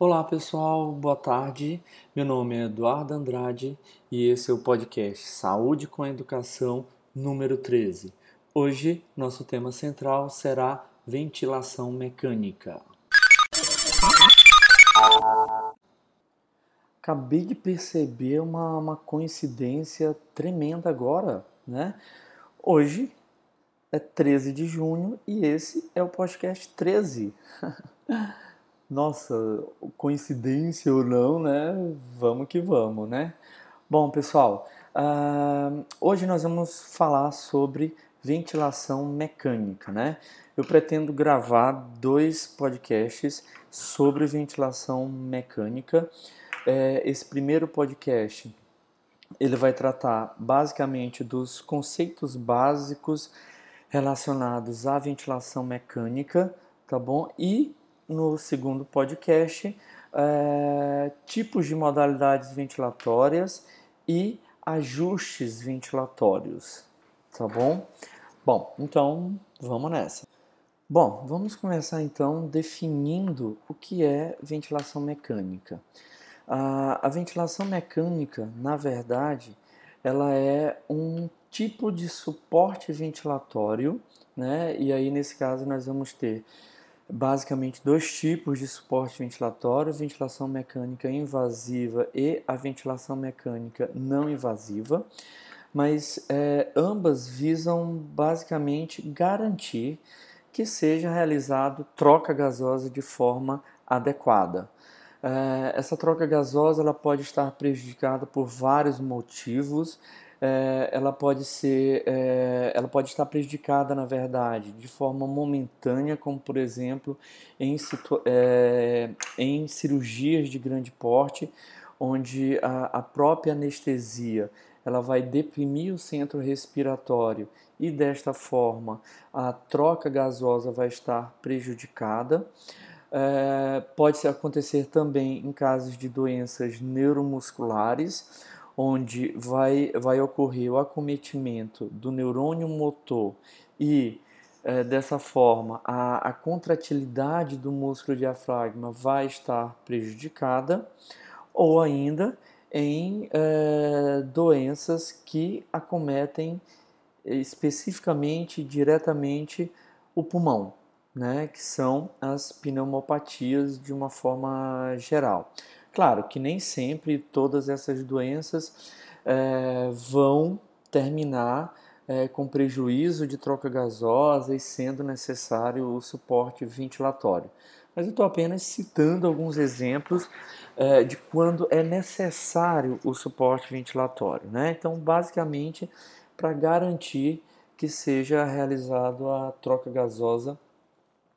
Olá pessoal, boa tarde. Meu nome é Eduardo Andrade e esse é o podcast Saúde com Educação número 13. Hoje, nosso tema central será ventilação mecânica. Acabei de perceber uma, uma coincidência tremenda agora, né? Hoje é 13 de junho e esse é o podcast 13. Nossa, coincidência ou não, né? Vamos que vamos, né? Bom, pessoal, uh, hoje nós vamos falar sobre ventilação mecânica, né? Eu pretendo gravar dois podcasts sobre ventilação mecânica. É, esse primeiro podcast ele vai tratar basicamente dos conceitos básicos relacionados à ventilação mecânica, tá bom? E no segundo podcast é, tipos de modalidades ventilatórias e ajustes ventilatórios, tá bom? Bom, então vamos nessa. Bom, vamos começar então definindo o que é ventilação mecânica. A, a ventilação mecânica, na verdade, ela é um tipo de suporte ventilatório, né? E aí nesse caso nós vamos ter basicamente dois tipos de suporte ventilatório: ventilação mecânica invasiva e a ventilação mecânica não invasiva. Mas é, ambas visam basicamente garantir que seja realizado troca gasosa de forma adequada. É, essa troca gasosa ela pode estar prejudicada por vários motivos é, ela pode ser, é, ela pode estar prejudicada na verdade de forma momentânea, como por exemplo em, é, em cirurgias de grande porte, onde a, a própria anestesia ela vai deprimir o centro respiratório e desta forma a troca gasosa vai estar prejudicada. É, pode acontecer também em casos de doenças neuromusculares, onde vai, vai ocorrer o acometimento do neurônio motor e é, dessa forma a, a contratilidade do músculo diafragma vai estar prejudicada, ou ainda em é, doenças que acometem especificamente, diretamente o pulmão, né, que são as pneumopatias de uma forma geral. Claro que nem sempre todas essas doenças é, vão terminar é, com prejuízo de troca gasosa e sendo necessário o suporte ventilatório. Mas eu estou apenas citando alguns exemplos é, de quando é necessário o suporte ventilatório. Né? Então, basicamente, para garantir que seja realizado a troca gasosa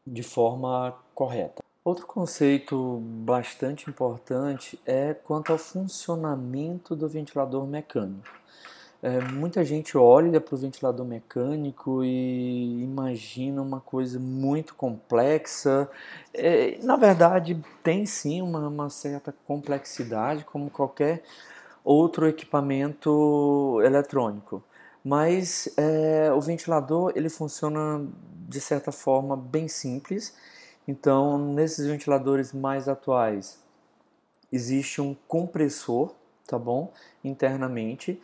de forma correta. Outro conceito bastante importante é quanto ao funcionamento do ventilador mecânico. É, muita gente olha para o ventilador mecânico e imagina uma coisa muito complexa. É, na verdade, tem sim uma, uma, certa complexidade, como qualquer outro equipamento eletrônico. Mas é, o ventilador ele funciona de certa forma bem simples então, nesses ventiladores mais atuais, existe um compressor, tá bom? Internamente,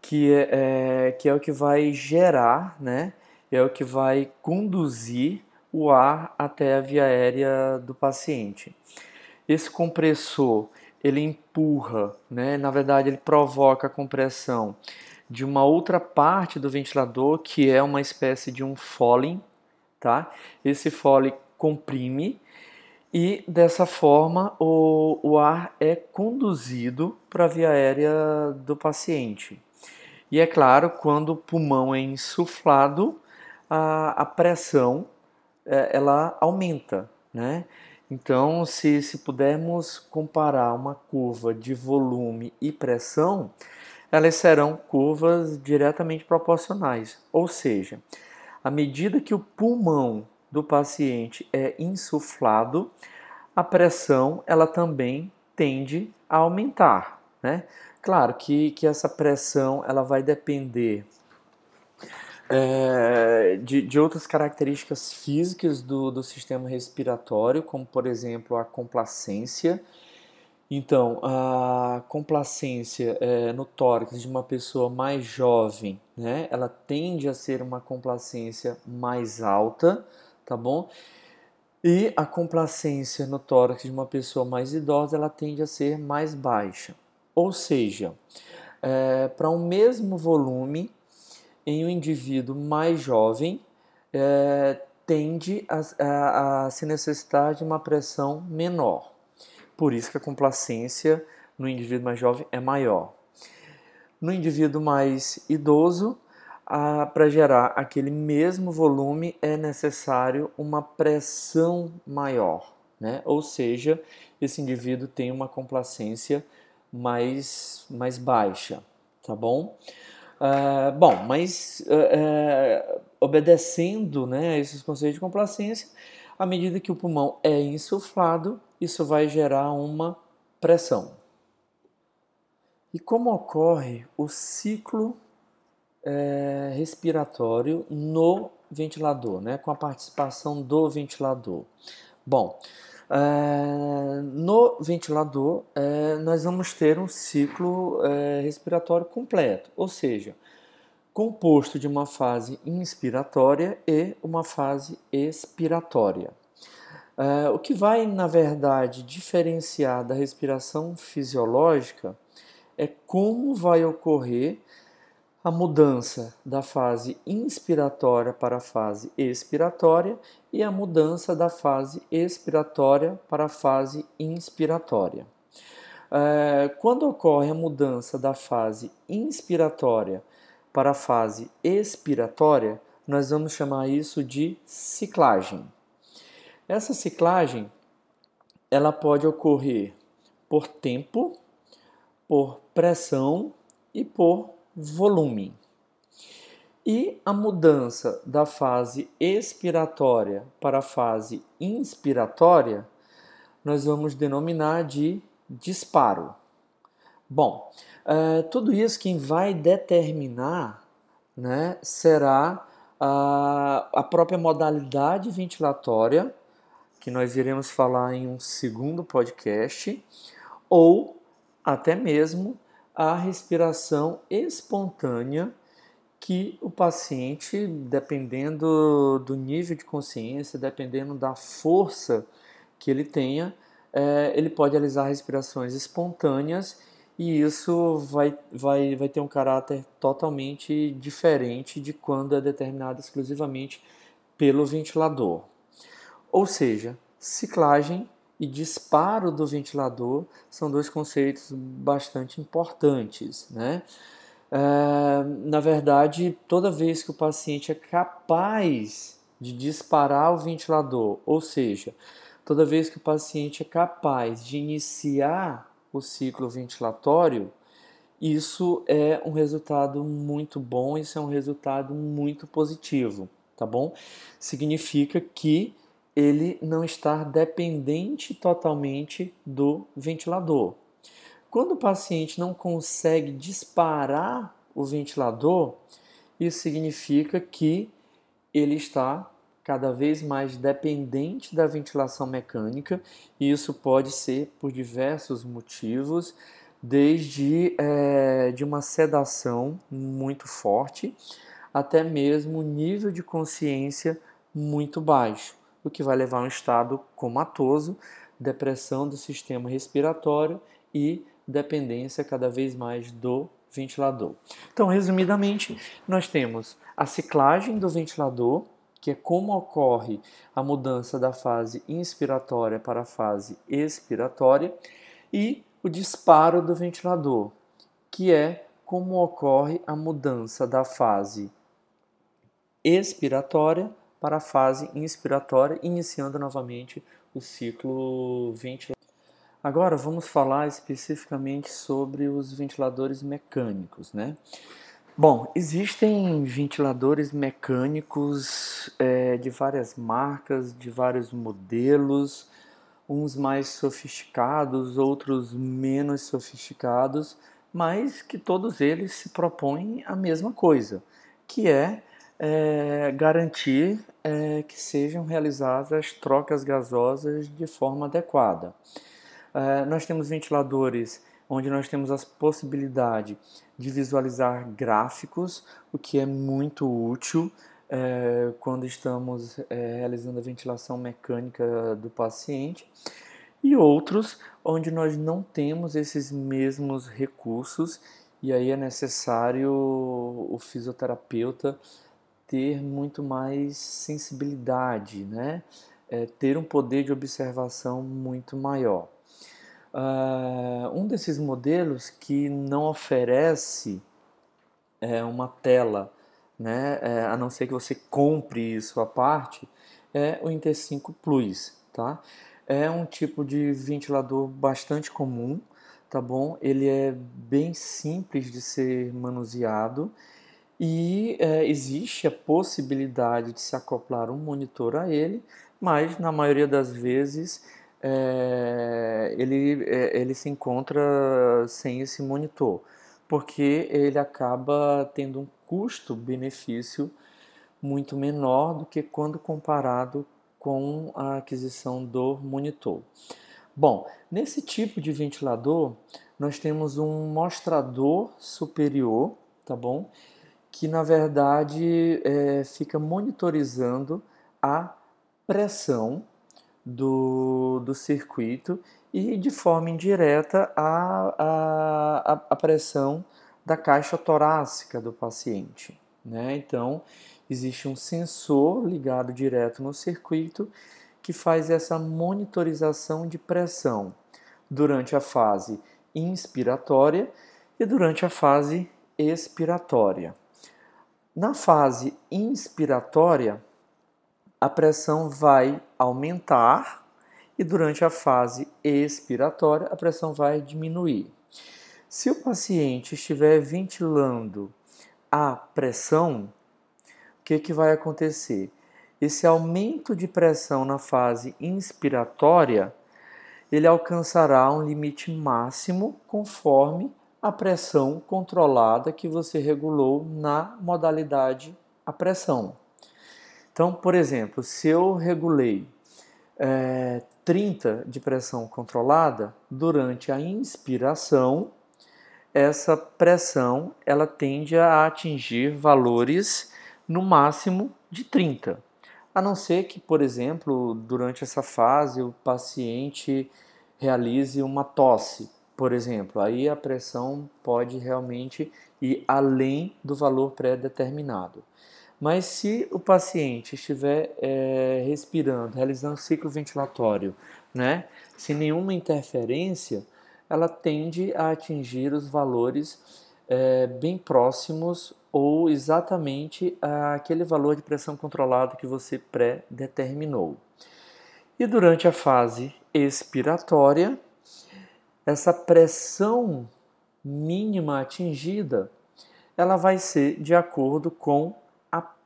que é, é, que é o que vai gerar, né? É o que vai conduzir o ar até a via aérea do paciente. Esse compressor, ele empurra, né? Na verdade, ele provoca a compressão de uma outra parte do ventilador, que é uma espécie de um Foley, tá? Esse Foley comprime e dessa forma o, o ar é conduzido para a via aérea do paciente. E é claro, quando o pulmão é insuflado, a, a pressão é, ela aumenta, né? Então, se, se pudermos comparar uma curva de volume e pressão, elas serão curvas diretamente proporcionais. Ou seja, à medida que o pulmão do paciente é insuflado, a pressão ela também tende a aumentar, né? Claro que, que essa pressão ela vai depender é, de, de outras características físicas do, do sistema respiratório, como por exemplo a complacência. Então, a complacência é, no tórax de uma pessoa mais jovem, né, ela tende a ser uma complacência mais alta, tá bom? E a complacência no tórax de uma pessoa mais idosa, ela tende a ser mais baixa. Ou seja, é, para um mesmo volume, em um indivíduo mais jovem, é, tende a, a, a, se necessitar de uma pressão menor. Por isso que a complacência no indivíduo mais jovem é maior. No indivíduo mais idoso, para gerar aquele mesmo volume é necessário uma pressão maior, né? ou seja, esse indivíduo tem uma complacência mais, mais baixa, tá bom? Uh, bom, mas uh, uh, obedecendo né, a esses conceitos de complacência, à medida que o pulmão é insuflado, isso vai gerar uma pressão. E como ocorre o ciclo é, respiratório no ventilador, né, com a participação do ventilador? Bom, é, no ventilador, é, nós vamos ter um ciclo é, respiratório completo, ou seja, composto de uma fase inspiratória e uma fase expiratória. É, o que vai, na verdade, diferenciar da respiração fisiológica é como vai ocorrer a mudança da fase inspiratória para a fase expiratória e a mudança da fase expiratória para a fase inspiratória. É, quando ocorre a mudança da fase inspiratória para a fase expiratória, nós vamos chamar isso de ciclagem. Essa ciclagem ela pode ocorrer por tempo, por pressão e por volume. E a mudança da fase expiratória para a fase inspiratória, nós vamos denominar de disparo. Bom, é, tudo isso quem vai determinar né, será a, a própria modalidade ventilatória, que nós iremos falar em um segundo podcast, ou até mesmo a respiração espontânea que o paciente, dependendo do nível de consciência, dependendo da força que ele tenha, é, ele pode realizar respirações espontâneas e isso vai, vai, vai ter um caráter totalmente diferente de quando é determinado exclusivamente pelo ventilador. Ou seja, ciclagem e disparo do ventilador são dois conceitos bastante importantes. Né? É, na verdade, toda vez que o paciente é capaz de disparar o ventilador, ou seja, toda vez que o paciente é capaz de iniciar o ciclo ventilatório, isso é um resultado muito bom, isso é um resultado muito positivo, tá bom? Significa que ele não estar dependente totalmente do ventilador. Quando o paciente não consegue disparar o ventilador, isso significa que ele está cada vez mais dependente da ventilação mecânica, e isso pode ser por diversos motivos, desde é, de uma sedação muito forte até mesmo nível de consciência muito baixo o que vai levar a um estado comatoso, depressão do sistema respiratório e dependência cada vez mais do ventilador. Então, resumidamente, nós temos a ciclagem do ventilador, que é como ocorre a mudança da fase inspiratória para a fase expiratória, e o disparo do ventilador, que é como ocorre a mudança da fase expiratória para a fase inspiratória, iniciando novamente o ciclo ventilatório. Agora vamos falar especificamente sobre os ventiladores mecânicos, né? Bom, existem ventiladores mecânicos é, de várias marcas, de vários modelos, uns mais sofisticados, outros menos sofisticados, mas que todos eles se propõem a mesma coisa, que é é, garantir é, que sejam realizadas as trocas gasosas de forma adequada. É, nós temos ventiladores onde nós temos a possibilidade de visualizar gráficos, o que é muito útil é, quando estamos é, realizando a ventilação mecânica do paciente, e outros onde nós não temos esses mesmos recursos e aí é necessário o fisioterapeuta ter muito mais sensibilidade, né? É, ter um poder de observação muito maior. Uh, um desses modelos que não oferece é, uma tela, né, é, a não ser que você compre isso à parte, é o Inter 5 Plus. Tá? É um tipo de ventilador bastante comum, tá bom? Ele é bem simples de ser manuseado e é, existe a possibilidade de se acoplar um monitor a ele, mas na maioria das vezes é, ele, é, ele se encontra sem esse monitor, porque ele acaba tendo um custo-benefício muito menor do que quando comparado com a aquisição do monitor. Bom, nesse tipo de ventilador, nós temos um mostrador superior, tá bom? Que na verdade é, fica monitorizando a pressão do, do circuito e de forma indireta a, a, a pressão da caixa torácica do paciente. Né? Então, existe um sensor ligado direto no circuito que faz essa monitorização de pressão durante a fase inspiratória e durante a fase expiratória. Na fase inspiratória, a pressão vai aumentar e durante a fase expiratória a pressão vai diminuir. Se o paciente estiver ventilando a pressão, o que, que vai acontecer? Esse aumento de pressão na fase inspiratória, ele alcançará um limite máximo conforme a pressão controlada que você regulou na modalidade a pressão. Então, por exemplo, se eu regulei é, 30 de pressão controlada, durante a inspiração, essa pressão ela tende a atingir valores no máximo de 30. A não ser que, por exemplo, durante essa fase o paciente realize uma tosse, por exemplo, aí a pressão pode realmente ir além do valor pré-determinado. Mas se o paciente estiver é, respirando, realizando ciclo ventilatório, né, sem nenhuma interferência, ela tende a atingir os valores é, bem próximos ou exatamente aquele valor de pressão controlada que você pré-determinou. E durante a fase expiratória, essa pressão mínima atingida, ela vai ser de acordo com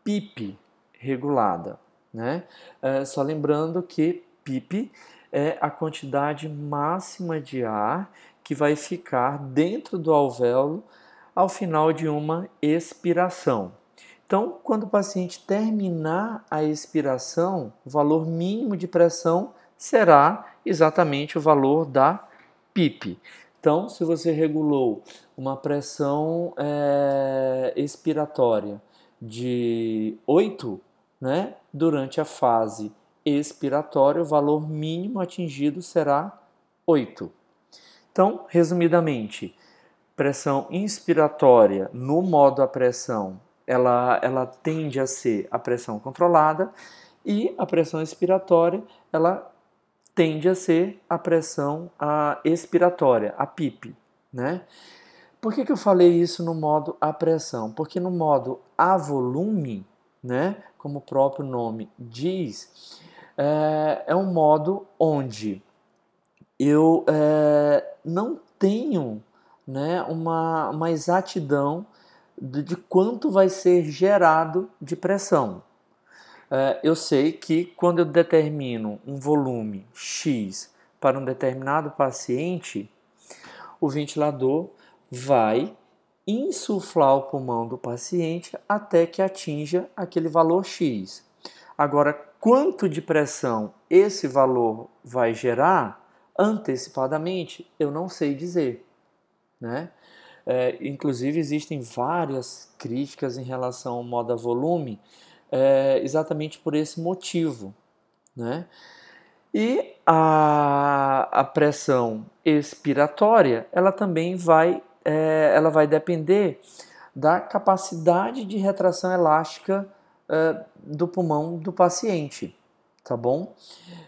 PIP regulada. Né? É, só lembrando que PIP é a quantidade máxima de ar que vai ficar dentro do alvéolo ao final de uma expiração. Então, quando o paciente terminar a expiração, o valor mínimo de pressão será exatamente o valor da PIP. Então, se você regulou uma pressão é, expiratória de 8, né, durante a fase expiratória, o valor mínimo atingido será 8. Então, resumidamente, pressão inspiratória no modo a pressão, ela, ela tende a ser a pressão controlada e a pressão expiratória, ela tende a ser a pressão a expiratória, a PIP, né? Por que, que eu falei isso no modo a pressão? Porque no modo a volume, né, como o próprio nome diz, é, é um modo onde eu é, não tenho né, uma, uma exatidão de, de quanto vai ser gerado de pressão. É, eu sei que quando eu determino um volume X para um determinado paciente, o ventilador vai insuflar o pulmão do paciente até que atinja aquele valor X. Agora, quanto de pressão esse valor vai gerar antecipadamente, eu não sei dizer. Né? É, inclusive, existem várias críticas em relação ao moda volume, é, exatamente por esse motivo. Né? E a, a pressão expiratória, ela também vai, é, ela vai depender da capacidade de retração elástica é, do pulmão do paciente, tá bom?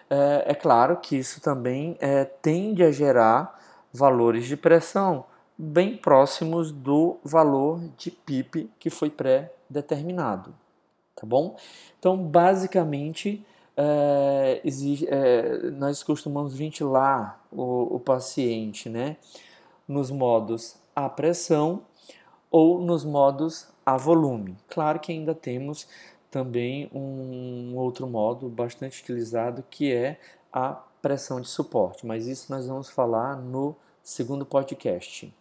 É, é claro que isso também é, tende a gerar valores de pressão bem próximos do valor de PIP que foi pré-determinado, tá bom? Então, basicamente, é, exige, é, nós costumamos ventilar o, o paciente né, nos modos a pressão ou nos modos a volume. Claro que ainda temos também um outro modo bastante utilizado que é a pressão de suporte, mas isso nós vamos falar no segundo podcast.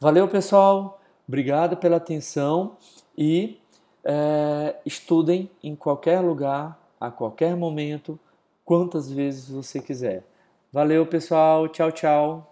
Valeu, pessoal, obrigado pela atenção e é, estudem em qualquer lugar a qualquer momento, quantas vezes você quiser. Valeu, pessoal. Tchau, tchau.